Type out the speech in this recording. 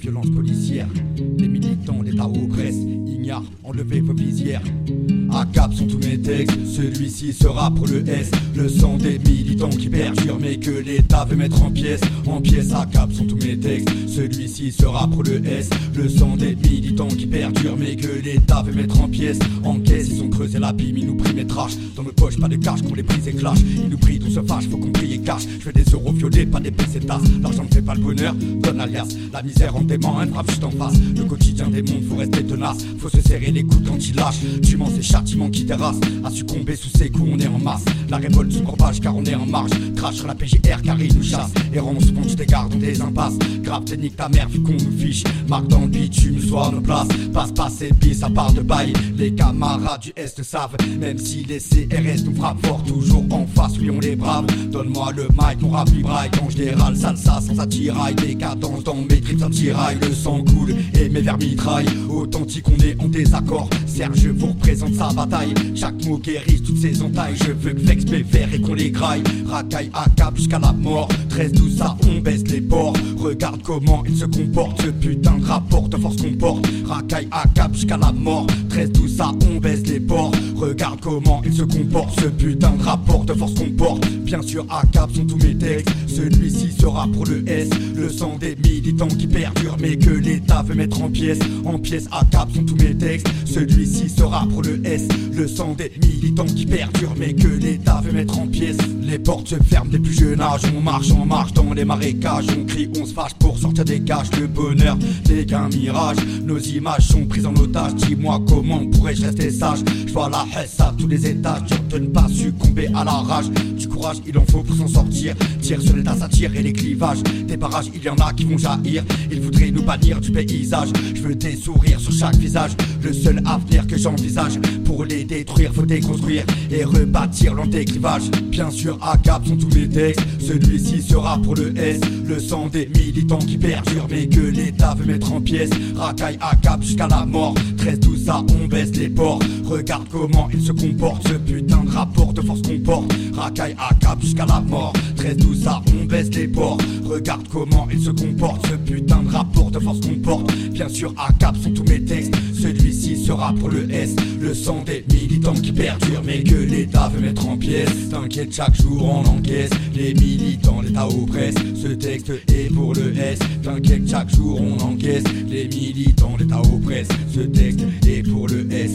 violences policières. Les militants, les tarots oppressent, ignares, enlevés vos visières. À cap sont tous mes textes, celui-ci sera pour le S. Le sang des militants qui perdurent, mais que l'État veut mettre en pièces. En pièces, à cap sont tous mes textes, celui-ci sera pour le S. Le sang des militants qui perdurent, mais que l'État veut mettre en pièces. En caisse, ils ont creusé l'abîme, ils nous prient mes trash. Dans nos poches, pas de cash, qu'on les brise et clash. Ils nous prient, tout se fâche, faut qu'on paye et cash. Je fais des euros violés, pas des PC. L'argent ne fait pas le bonheur, donne alias. La misère en un frappe juste en face. Le quotidien des mondes, faut rester tenace. Faut se serrer les coudes quand il lâche. Tu m'en ces châtiments qui terrassent. À succomber sous ses coups, on est en masse. La révolte sous corbage car on est en marge. Crash sur la PGR car il nous chasse. Errance, ponche des gardes dans des impasses. Grave, technique ta mère vu qu'on nous fiche. Marque dans le bitume, soit nos places. Passe, passe et bis, ça part de bail. Les camarades du Est savent. Même si les CRS nous frappent fort, toujours en face, oui on les brave. Donne-moi le mic, mon rap vibraille. Quand je dérale, salsa sans attirail. Décadence dans mes tripes, Le sang coule et mes vers mitraillent. Authentique, on est en désaccord. Serge vous représente sa bataille. Chaque mot guérit toutes ses entailles. Je veux que Vex vert et qu'on les graille. Racaille à cap jusqu'à la mort. 13, 12, ça, on baisse les ports. Regarde comment il se comporte. Ce putain de rapport de force qu'on porte. Racaille à cap jusqu'à la mort. 13, 12, ça, on baisse les ports. Regarde comment il se comporte. Ce putain de rapport de force qu'on porte. Bien sûr, à cap sont tous mes textes. Celui-ci sera pour le S. Le sang des militants qui perdurent, mais que l'État veut mettre en pièces. En pièces à cap sont tous mes textes. Celui-ci sera pour le S. Le sang des militants qui perdurent, mais que l'État veut mettre en pièces. Les portes se ferment des plus jeunes âges. On marche, on marche dans les marécages. On crie, on se fâche pour sortir des cages. Le bonheur n'est qu'un mirage. Nos images sont prises en otage. Dis-moi comment pourrais-je rester sage? Je vois la haine à tous les étages. De ne pas succomber à la rage. Du courage, il en faut pour s'en sortir. Sur les tas, et les clivages. Des barrages, il y en a qui vont jaillir. Ils voudraient nous bannir du paysage. Je veux des sourires sur chaque visage. Le seul avenir que j'envisage. Pour les détruire, faut déconstruire et rebâtir l'antéclivage. Bien sûr, à cap sont tous mes textes. Celui-ci sera pour le S. Le sang des militants qui perdurent, mais que l'État veut mettre en pièces. Racaille à jusqu'à la mort. 13, tout ça, on baisse les ports. Regarde comment il se comporte. Ce putain de rapport de force qu'on porte. Racaille à cap jusqu'à la mort. 13, tout ça, on baisse les ports. Regarde comment il se comporte. Ce putain de rapport de force qu'on porte. Bien sûr, à cap sont tous mes textes. Pour le S. Le sang des militants qui perdurent, mais que l'État veut mettre en pièces. T'inquiète, chaque jour on encaisse. Les militants, l'État oppresse. Ce texte est pour le S. T'inquiète, chaque jour on encaisse. Les militants, l'État oppresse. Ce texte est pour le S.